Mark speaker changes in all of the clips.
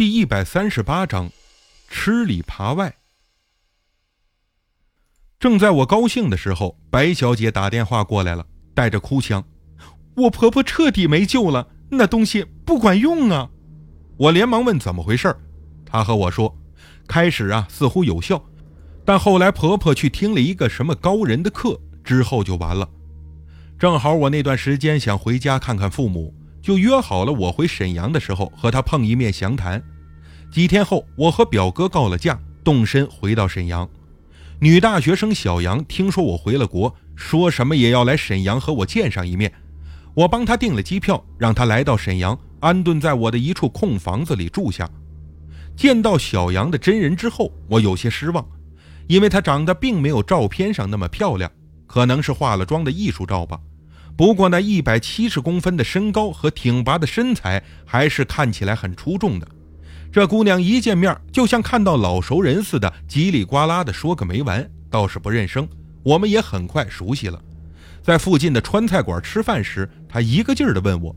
Speaker 1: 第一百三十八章，吃里扒外。正在我高兴的时候，白小姐打电话过来了，带着哭腔：“我婆婆彻底没救了，那东西不管用啊！”我连忙问怎么回事她和我说：“开始啊，似乎有效，但后来婆婆去听了一个什么高人的课，之后就完了。正好我那段时间想回家看看父母。”就约好了，我回沈阳的时候和他碰一面详谈。几天后，我和表哥告了假，动身回到沈阳。女大学生小杨听说我回了国，说什么也要来沈阳和我见上一面。我帮她订了机票，让她来到沈阳，安顿在我的一处空房子里住下。见到小杨的真人之后，我有些失望，因为她长得并没有照片上那么漂亮，可能是化了妆的艺术照吧。不过那一百七十公分的身高和挺拔的身材，还是看起来很出众的。这姑娘一见面就像看到老熟人似的，叽里呱啦的说个没完，倒是不认生。我们也很快熟悉了。在附近的川菜馆吃饭时，她一个劲儿的问我：“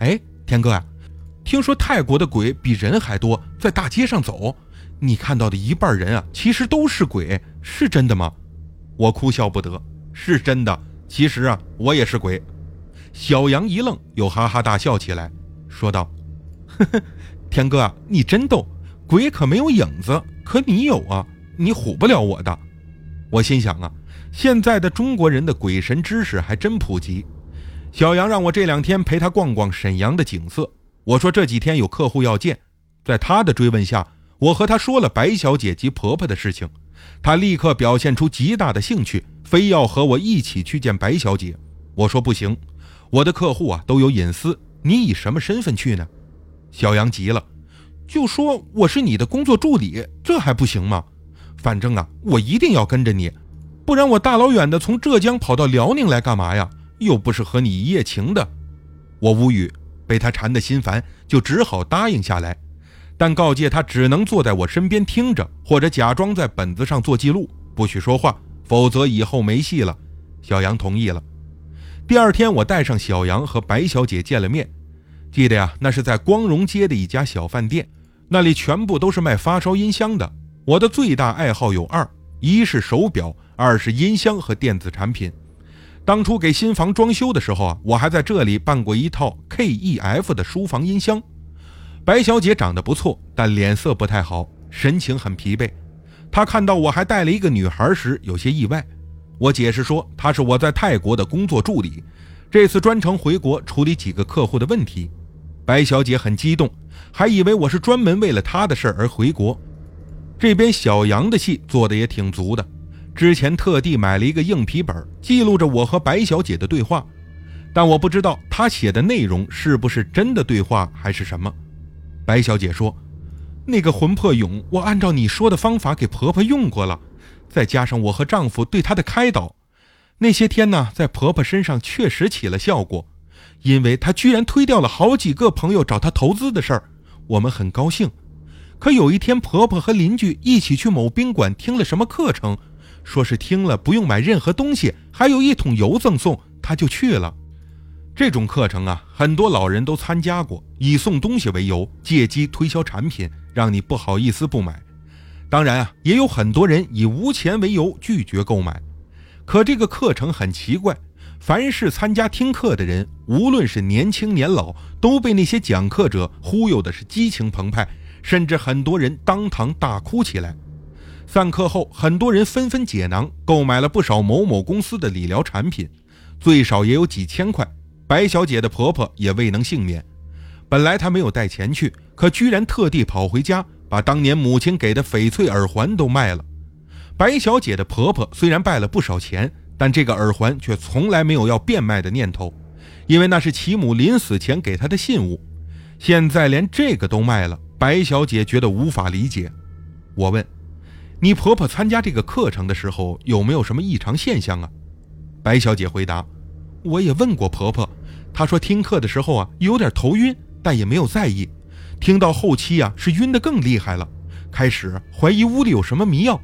Speaker 1: 哎，天哥啊，听说泰国的鬼比人还多，在大街上走，你看到的一半人啊，其实都是鬼，是真的吗？”我哭笑不得：“是真的。”其实啊，我也是鬼。小杨一愣，又哈哈大笑起来，说道：“呵呵，天哥，你真逗，鬼可没有影子，可你有啊，你唬不了我的。”我心想啊，现在的中国人的鬼神知识还真普及。小杨让我这两天陪他逛逛沈阳的景色。我说这几天有客户要见，在他的追问下，我和他说了白小姐及婆婆的事情，他立刻表现出极大的兴趣。非要和我一起去见白小姐，我说不行，我的客户啊都有隐私，你以什么身份去呢？小杨急了，就说我是你的工作助理，这还不行吗？反正啊，我一定要跟着你，不然我大老远的从浙江跑到辽宁来干嘛呀？又不是和你一夜情的。我无语，被他缠得心烦，就只好答应下来，但告诫他只能坐在我身边听着，或者假装在本子上做记录，不许说话。否则以后没戏了。小杨同意了。第二天，我带上小杨和白小姐见了面。记得呀，那是在光荣街的一家小饭店，那里全部都是卖发烧音箱的。我的最大爱好有二：一是手表，二是音箱和电子产品。当初给新房装修的时候啊，我还在这里办过一套 KEF 的书房音箱。白小姐长得不错，但脸色不太好，神情很疲惫。她看到我还带了一个女孩时，有些意外。我解释说，她是我在泰国的工作助理，这次专程回国处理几个客户的问题。白小姐很激动，还以为我是专门为了她的事而回国。这边小杨的戏做的也挺足的，之前特地买了一个硬皮本，记录着我和白小姐的对话，但我不知道他写的内容是不是真的对话还是什么。白小姐说。那个魂魄俑，我按照你说的方法给婆婆用过了，再加上我和丈夫对她的开导，那些天呢，在婆婆身上确实起了效果，因为他居然推掉了好几个朋友找他投资的事儿，我们很高兴。可有一天，婆婆和邻居一起去某宾馆听了什么课程，说是听了不用买任何东西，还有一桶油赠送，她就去了。这种课程啊，很多老人都参加过，以送东西为由，借机推销产品。让你不好意思不买，当然啊，也有很多人以无钱为由拒绝购买。可这个课程很奇怪，凡是参加听课的人，无论是年轻年老，都被那些讲课者忽悠的是激情澎湃，甚至很多人当堂大哭起来。散课后，很多人纷纷解囊，购买了不少某某公司的理疗产品，最少也有几千块。白小姐的婆婆也未能幸免。本来她没有带钱去，可居然特地跑回家，把当年母亲给的翡翠耳环都卖了。白小姐的婆婆虽然败了不少钱，但这个耳环却从来没有要变卖的念头，因为那是其母临死前给她的信物。现在连这个都卖了，白小姐觉得无法理解。我问：“你婆婆参加这个课程的时候有没有什么异常现象啊？”白小姐回答：“我也问过婆婆，她说听课的时候啊有点头晕。”但也没有在意，听到后期啊是晕得更厉害了，开始怀疑屋里有什么迷药，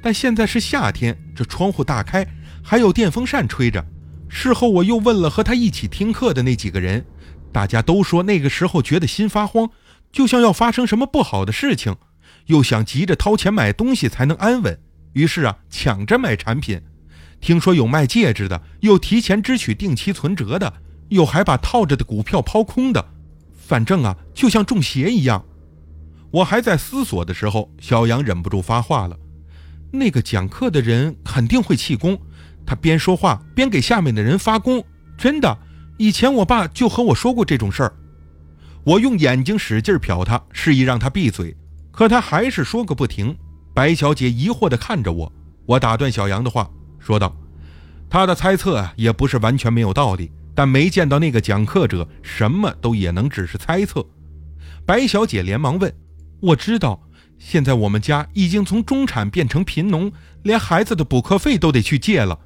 Speaker 1: 但现在是夏天，这窗户大开，还有电风扇吹着。事后我又问了和他一起听课的那几个人，大家都说那个时候觉得心发慌，就像要发生什么不好的事情，又想急着掏钱买东西才能安稳，于是啊，抢着买产品。听说有卖戒指的，又提前支取定期存折的，又还把套着的股票抛空的，反正啊，就像中邪一样。我还在思索的时候，小杨忍不住发话了：“那个讲课的人肯定会气功，他边说话边给下面的人发功，真的。以前我爸就和我说过这种事儿。”我用眼睛使劲瞟他，示意让他闭嘴，可他还是说个不停。白小姐疑惑地看着我，我打断小杨的话，说道：“他的猜测啊，也不是完全没有道理，但没见到那个讲课者，什么都也能只是猜测。”白小姐连忙问：“我知道，现在我们家已经从中产变成贫农，连孩子的补课费都得去借了。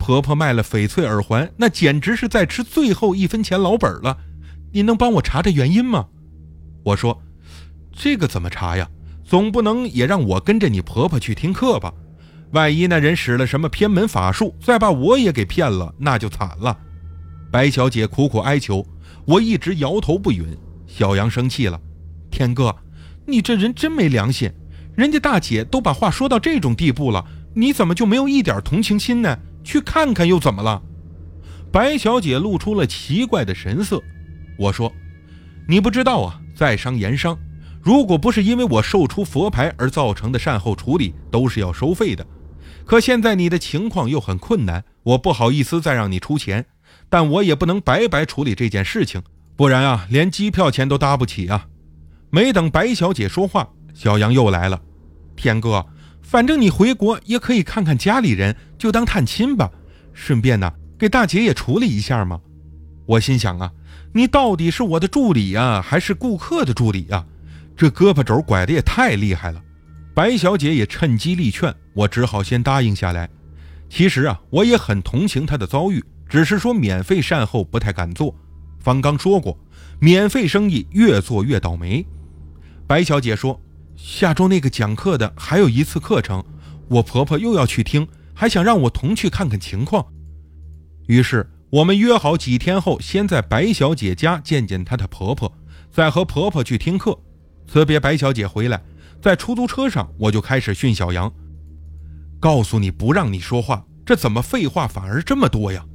Speaker 1: 婆婆卖了翡翠耳环，那简直是在吃最后一分钱老本了。”你能帮我查查原因吗？我说：“这个怎么查呀？总不能也让我跟着你婆婆去听课吧？万一那人使了什么偏门法术，再把我也给骗了，那就惨了。”白小姐苦苦哀求，我一直摇头不允。小杨生气了：“天哥，你这人真没良心！人家大姐都把话说到这种地步了，你怎么就没有一点同情心呢？去看看又怎么了？”白小姐露出了奇怪的神色。我说：“你不知道啊，在商言商，如果不是因为我售出佛牌而造成的善后处理，都是要收费的。可现在你的情况又很困难，我不好意思再让你出钱，但我也不能白白处理这件事情，不然啊，连机票钱都搭不起啊。”没等白小姐说话，小杨又来了：“天哥，反正你回国也可以看看家里人，就当探亲吧，顺便呢，给大姐也处理一下嘛。”我心想啊。你到底是我的助理呀，还是顾客的助理呀？这胳膊肘拐的也太厉害了。白小姐也趁机力劝我，只好先答应下来。其实啊，我也很同情她的遭遇，只是说免费善后不太敢做。方刚说过，免费生意越做越倒霉。白小姐说，下周那个讲课的还有一次课程，我婆婆又要去听，还想让我同去看看情况。于是。我们约好几天后，先在白小姐家见见她的婆婆，再和婆婆去听课。辞别白小姐回来，在出租车上，我就开始训小杨：“告诉你不让你说话，这怎么废话反而这么多呀？